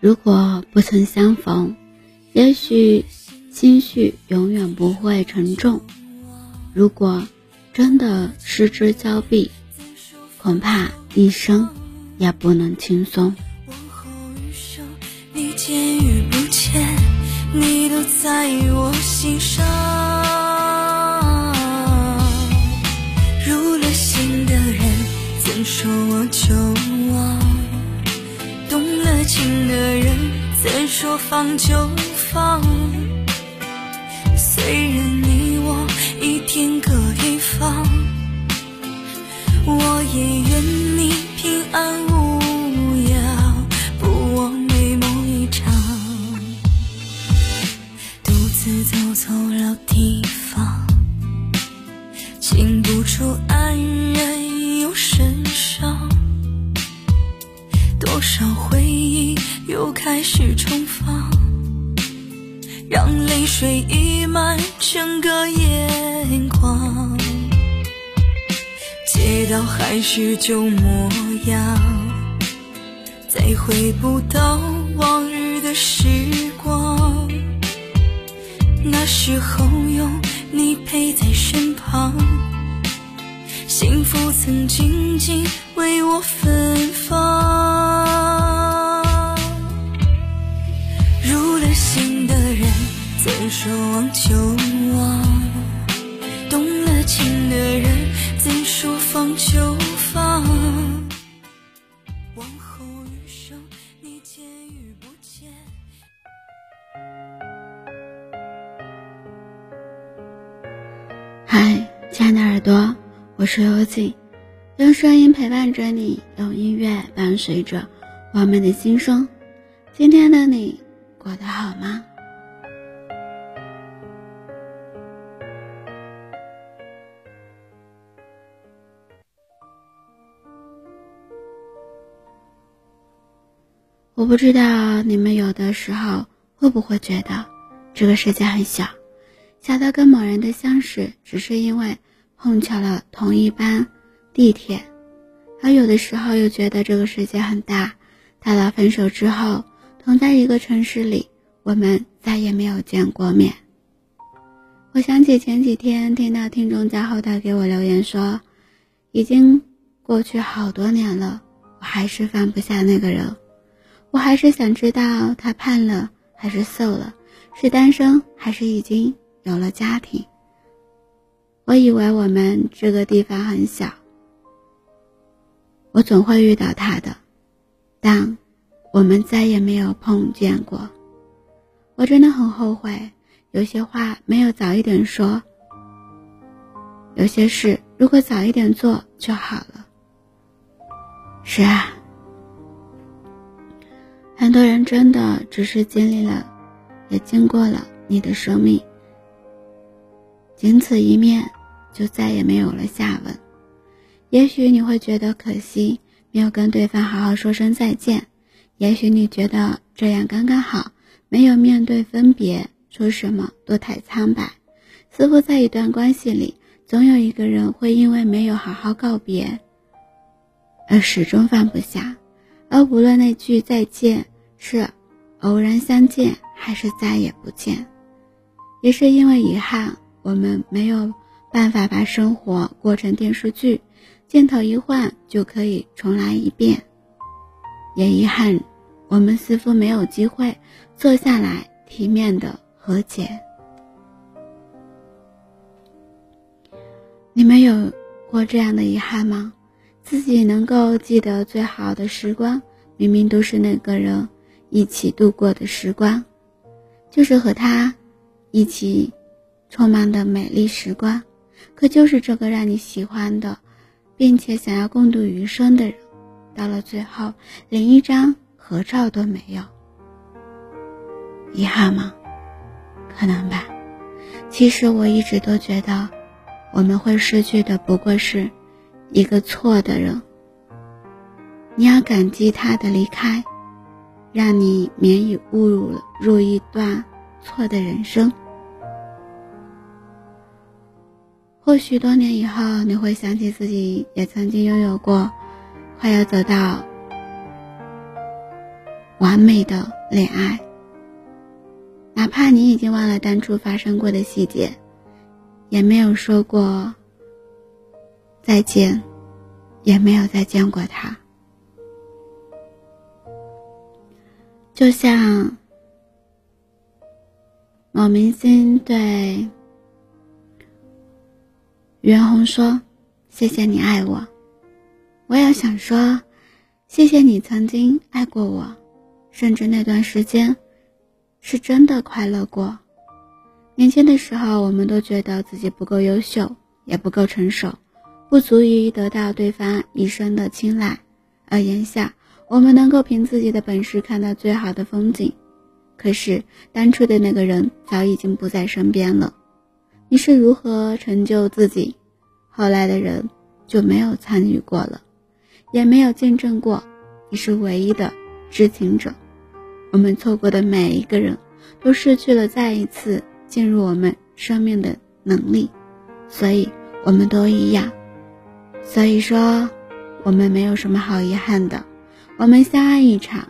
如果不曾相逢，也许心绪永远不会沉重；如果真的失之交臂，恐怕一生也不能轻松。你见与不见，你都在我心上。入了心的人，怎说我就忘？的人怎说放就放？虽然你我一天各一方，我也愿你平安是旧模样，再回不到往日的时光。那时候有你陪在身旁，幸福曾静静为我芬芳。入了心的人怎说忘就忘，动了情的人怎说放就放？往后余生，你见与不见？嗨，亲爱的耳朵，我是幽静，用声音陪伴着你，用音乐伴随着我们的心声。今天的你过得好吗？我不知道你们有的时候会不会觉得这个世界很小，小到跟某人的相识只是因为碰巧了同一班地铁，而有的时候又觉得这个世界很大，大到分手之后同在一个城市里，我们再也没有见过面。我想起前几天听到听众在后台给我留言说，已经过去好多年了，我还是放不下那个人。我还是想知道他胖了还是瘦了，是单身还是已经有了家庭。我以为我们这个地方很小，我总会遇到他的，但我们再也没有碰见过。我真的很后悔，有些话没有早一点说，有些事如果早一点做就好了。是啊。很多人真的只是经历了，也经过了你的生命，仅此一面，就再也没有了下文。也许你会觉得可惜，没有跟对方好好说声再见；也许你觉得这样刚刚好，没有面对分别，说什么都太苍白。似乎在一段关系里，总有一个人会因为没有好好告别，而始终放不下。而无论那句再见是偶然相见还是再也不见，也是因为遗憾，我们没有办法把生活过成电视剧，镜头一换就可以重来一遍。也遗憾，我们似乎没有机会坐下来体面的和解。你们有过这样的遗憾吗？自己能够记得最好的时光，明明都是那个人一起度过的时光，就是和他一起充满的美丽时光。可就是这个让你喜欢的，并且想要共度余生的人，到了最后连一张合照都没有，遗憾吗？可能吧。其实我一直都觉得，我们会失去的不过是。一个错的人，你要感激他的离开，让你免于误入入一段错的人生。或许多年以后，你会想起自己也曾经拥有过快要走到完美的恋爱。哪怕你已经忘了当初发生过的细节，也没有说过再见，也没有再见过他。就像某明星对袁弘说：“谢谢你爱我。”我也想说：“谢谢你曾经爱过我，甚至那段时间是真的快乐过。”年轻的时候，我们都觉得自己不够优秀，也不够成熟，不足以得到对方一生的青睐，而眼下。我们能够凭自己的本事看到最好的风景，可是当初的那个人早已经不在身边了。你是如何成就自己？后来的人就没有参与过了，也没有见证过。你是唯一的知情者。我们错过的每一个人，都失去了再一次进入我们生命的能力，所以我们都一样。所以说，我们没有什么好遗憾的。我们相爱一场，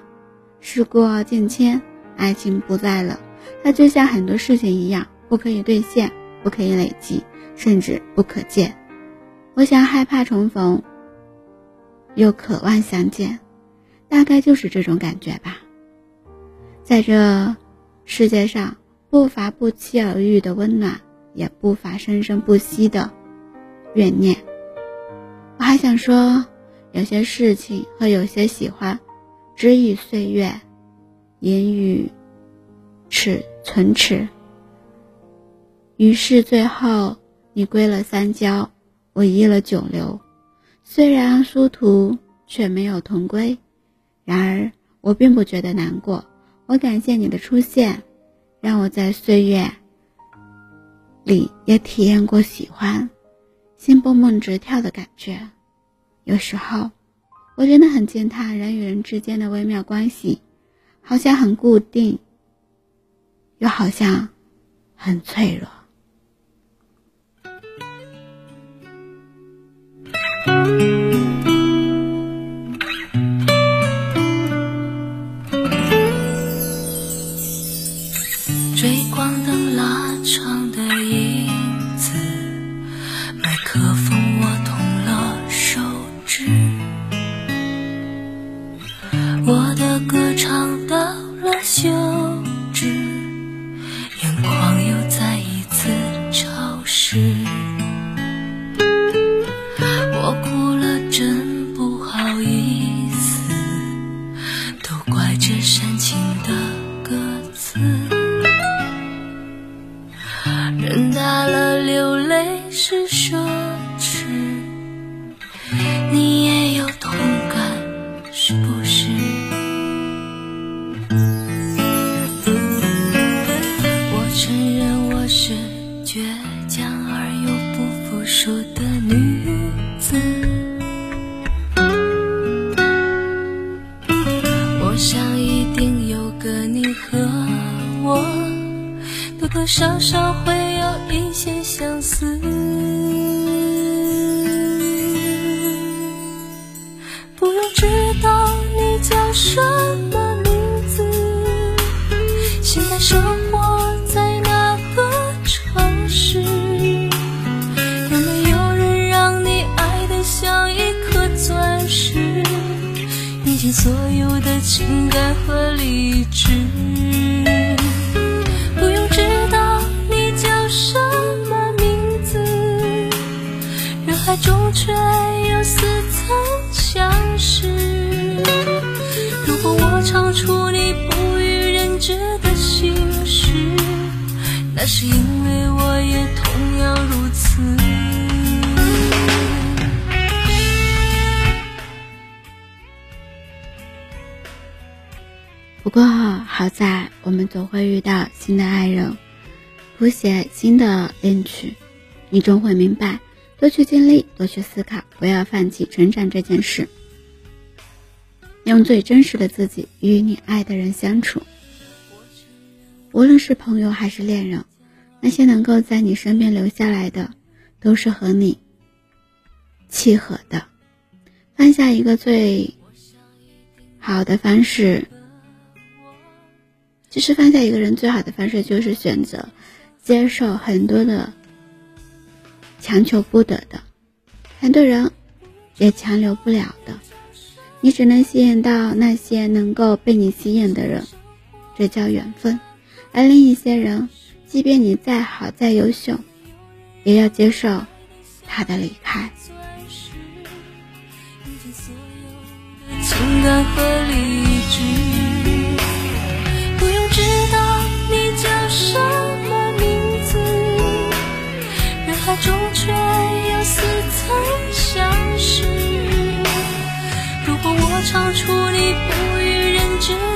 事过境迁，爱情不在了。它就像很多事情一样，不可以兑现，不可以累积，甚至不可见。我想害怕重逢，又渴望相见，大概就是这种感觉吧。在这世界上，不乏不期而遇的温暖，也不乏生生不息的怨念。我还想说。有些事情和有些喜欢，只以岁月，言语，齿存齿。于是最后，你归了三焦，我依了九流。虽然殊途却没有同归，然而我并不觉得难过。我感谢你的出现，让我在岁月里也体验过喜欢，心蹦蹦直跳的感觉。有时候，我真的很惊叹人与人之间的微妙关系，好像很固定，又好像很脆弱。却又似曾相识。如果我唱出你不予人知的心事，那是因为我也同样如此。不过好在我们总会遇到新的爱人，谱写新的恋曲，你终会明白。多去经历，多去思考，不要放弃成长这件事。用最真实的自己与你爱的人相处，无论是朋友还是恋人，那些能够在你身边留下来的，都是和你契合的。放下一个最好的方式，其实放下一个人最好的方式就是选择接受很多的强求不得的，很多人也强留不了的。你只能吸引到那些能够被你吸引的人，这叫缘分。而另一些人，即便你再好再优秀，也要接受他的离开。情感和理智，不用知道海中却又似曾相识。如果我超出你不予人知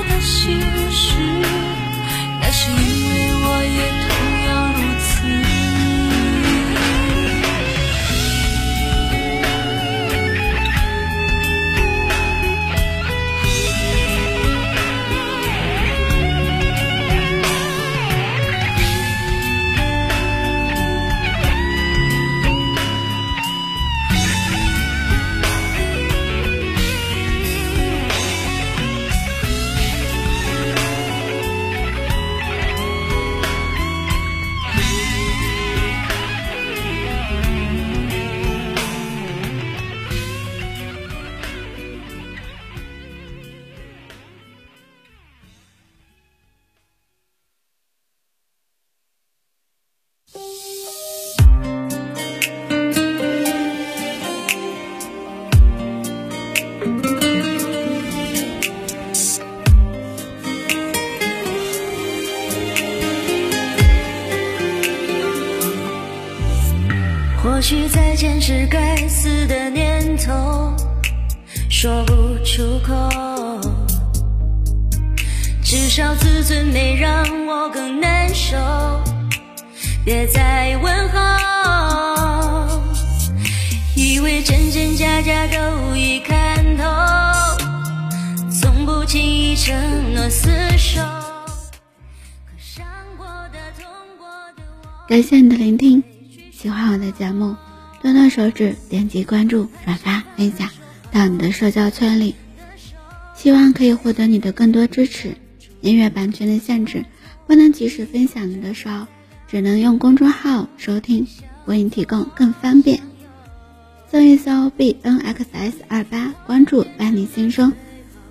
许再见是该死的念头，说不出口。至少自尊没让我更难受，别再问候。以为真真假假都已看透，从不轻易承诺厮守。可伤过的、痛过的我。感谢你的聆听，喜欢我的节目，动动手指点击关注、转发、分享到你的社交圈里，希望可以获得你的更多支持。音乐版权的限制，不能及时分享你的时候，只能用公众号收听，为你提供更方便。搜一搜 b n x s 二八，关注伴你心声，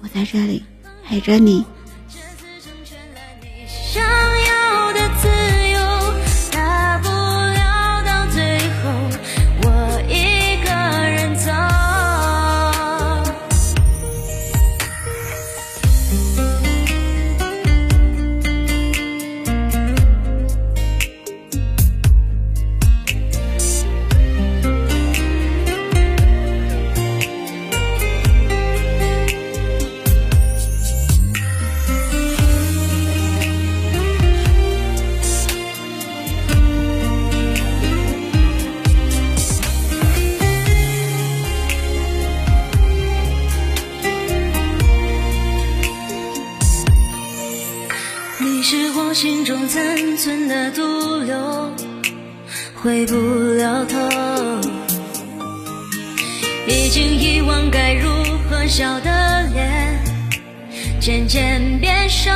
我在这里陪着你。回不了头。已经遗忘该如何笑的脸，渐渐变瘦。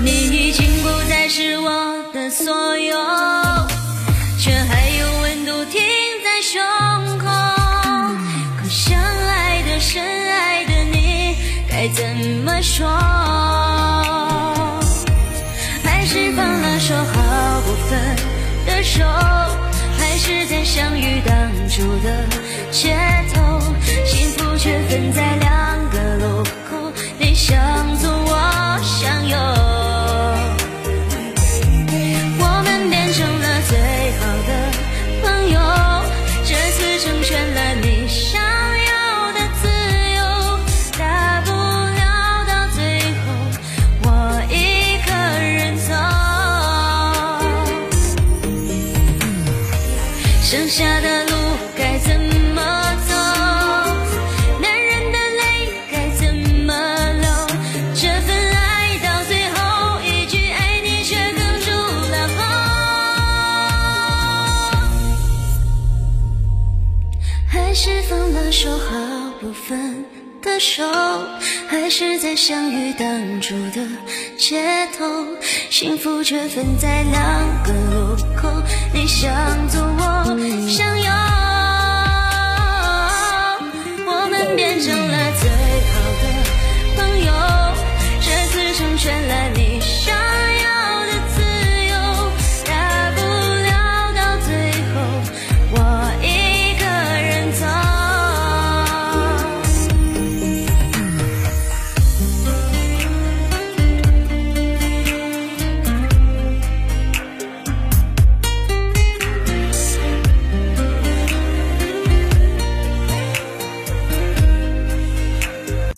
你已经不再是我的所有，却还有温度停在胸口。可相爱的、深爱的你，该怎么说？还是放了手好分的手，还是在相遇当初的街头，幸福却分在两个路。是在相遇当初的街头，幸福却分在两个路口，你向左，我向右，我们变成了。